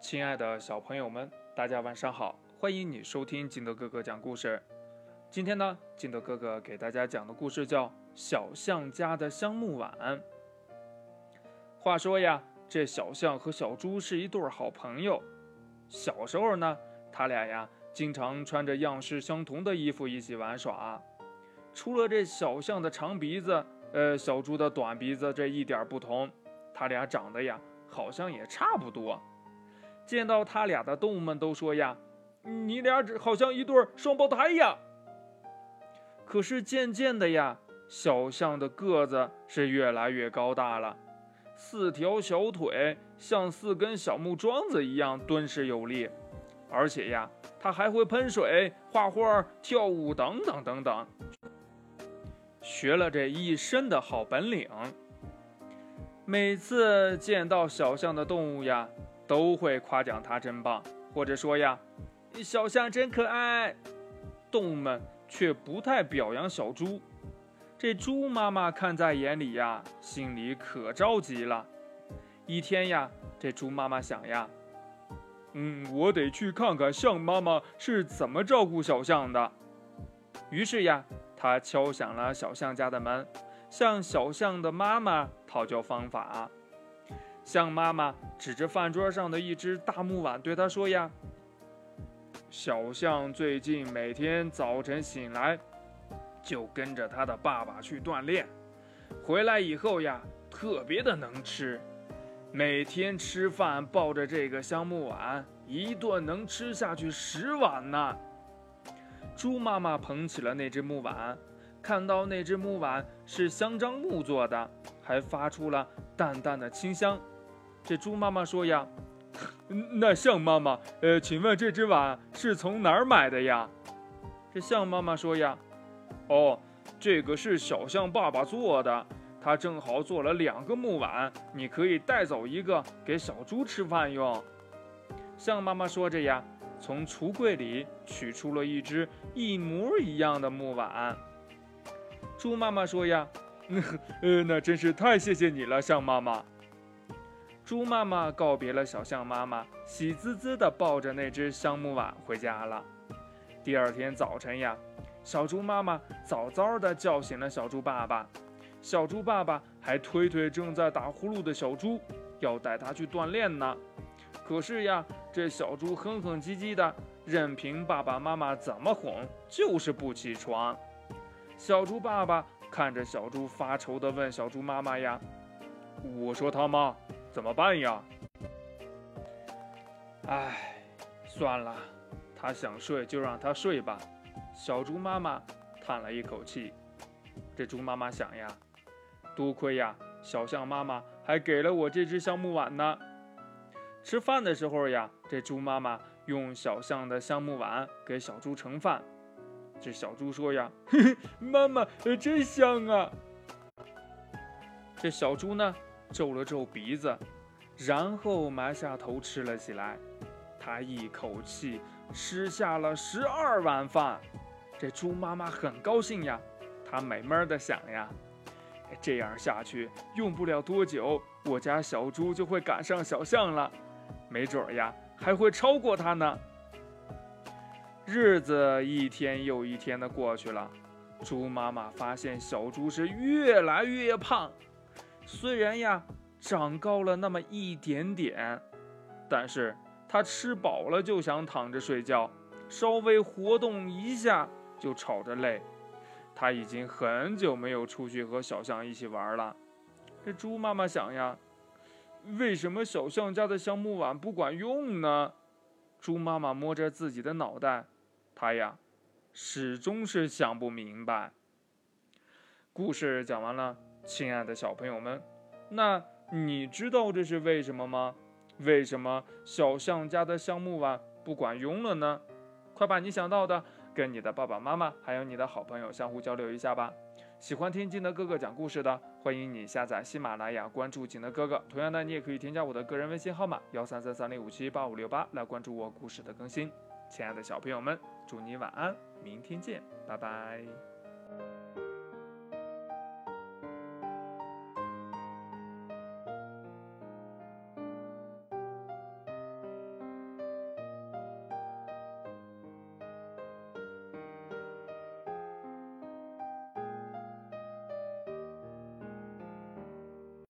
亲爱的小朋友们，大家晚上好！欢迎你收听金德哥哥讲故事。今天呢，金德哥哥给大家讲的故事叫《小象家的香木碗》。话说呀，这小象和小猪是一对好朋友。小时候呢，他俩呀经常穿着样式相同的衣服一起玩耍。除了这小象的长鼻子，呃，小猪的短鼻子这一点不同，他俩长得呀好像也差不多。见到他俩的动物们都说呀：“你俩好像一对双胞胎呀。”可是渐渐的呀，小象的个子是越来越高大了，四条小腿像四根小木桩子一样敦实有力，而且呀，它还会喷水、画画、跳舞等等等等，学了这一身的好本领。每次见到小象的动物呀。都会夸奖它真棒，或者说呀，小象真可爱。动物们却不太表扬小猪。这猪妈妈看在眼里呀，心里可着急了。一天呀，这猪妈妈想呀，嗯，我得去看看象妈妈是怎么照顾小象的。于是呀，她敲响了小象家的门，向小象的妈妈讨教方法。象妈妈指着饭桌上的一只大木碗，对他说：“呀，小象最近每天早晨醒来，就跟着他的爸爸去锻炼，回来以后呀，特别的能吃，每天吃饭抱着这个香木碗，一顿能吃下去十碗呢。”猪妈妈捧起了那只木碗，看到那只木碗是香樟木做的，还发出了淡淡的清香。这猪妈妈说呀：“那象妈妈，呃，请问这只碗是从哪儿买的呀？”这象妈妈说呀：“哦，这个是小象爸爸做的，他正好做了两个木碗，你可以带走一个给小猪吃饭用。”象妈妈说着呀，从橱柜里取出了一只一模一样的木碗。猪妈妈说呀：“呃，那真是太谢谢你了，象妈妈。”猪妈妈告别了小象妈妈，喜滋滋地抱着那只香木碗回家了。第二天早晨呀，小猪妈妈早早地叫醒了小猪爸爸。小猪爸爸还推推正在打呼噜的小猪，要带他去锻炼呢。可是呀，这小猪哼哼唧唧的，任凭爸爸妈妈怎么哄，就是不起床。小猪爸爸看着小猪，发愁地问小猪妈妈呀：“我说他妈。”怎么办呀？唉，算了，他想睡就让他睡吧。小猪妈妈叹了一口气。这猪妈妈想呀，多亏呀，小象妈妈还给了我这只香木碗呢。吃饭的时候呀，这猪妈妈用小象的香木碗给小猪盛饭。这小猪说呀：“嘿嘿，妈妈，真香啊！”这小猪呢？皱了皱鼻子，然后埋下头吃了起来。他一口气吃下了十二碗饭。这猪妈妈很高兴呀，她美闷的想呀：这样下去，用不了多久，我家小猪就会赶上小象了，没准儿呀，还会超过它呢。日子一天又一天的过去了，猪妈妈发现小猪是越来越胖。虽然呀，长高了那么一点点，但是他吃饱了就想躺着睡觉，稍微活动一下就吵着累。他已经很久没有出去和小象一起玩了。这猪妈妈想呀，为什么小象家的橡木碗不管用呢？猪妈妈摸着自己的脑袋，它呀，始终是想不明白。故事讲完了。亲爱的小朋友们，那你知道这是为什么吗？为什么小象家的橡木碗不管用了呢？快把你想到的跟你的爸爸妈妈还有你的好朋友相互交流一下吧。喜欢听金德哥哥讲故事的，欢迎你下载喜马拉雅，关注金德哥哥。同样的，你也可以添加我的个人微信号码幺三三三零五七八五六八来关注我故事的更新。亲爱的小朋友们，祝你晚安，明天见，拜拜。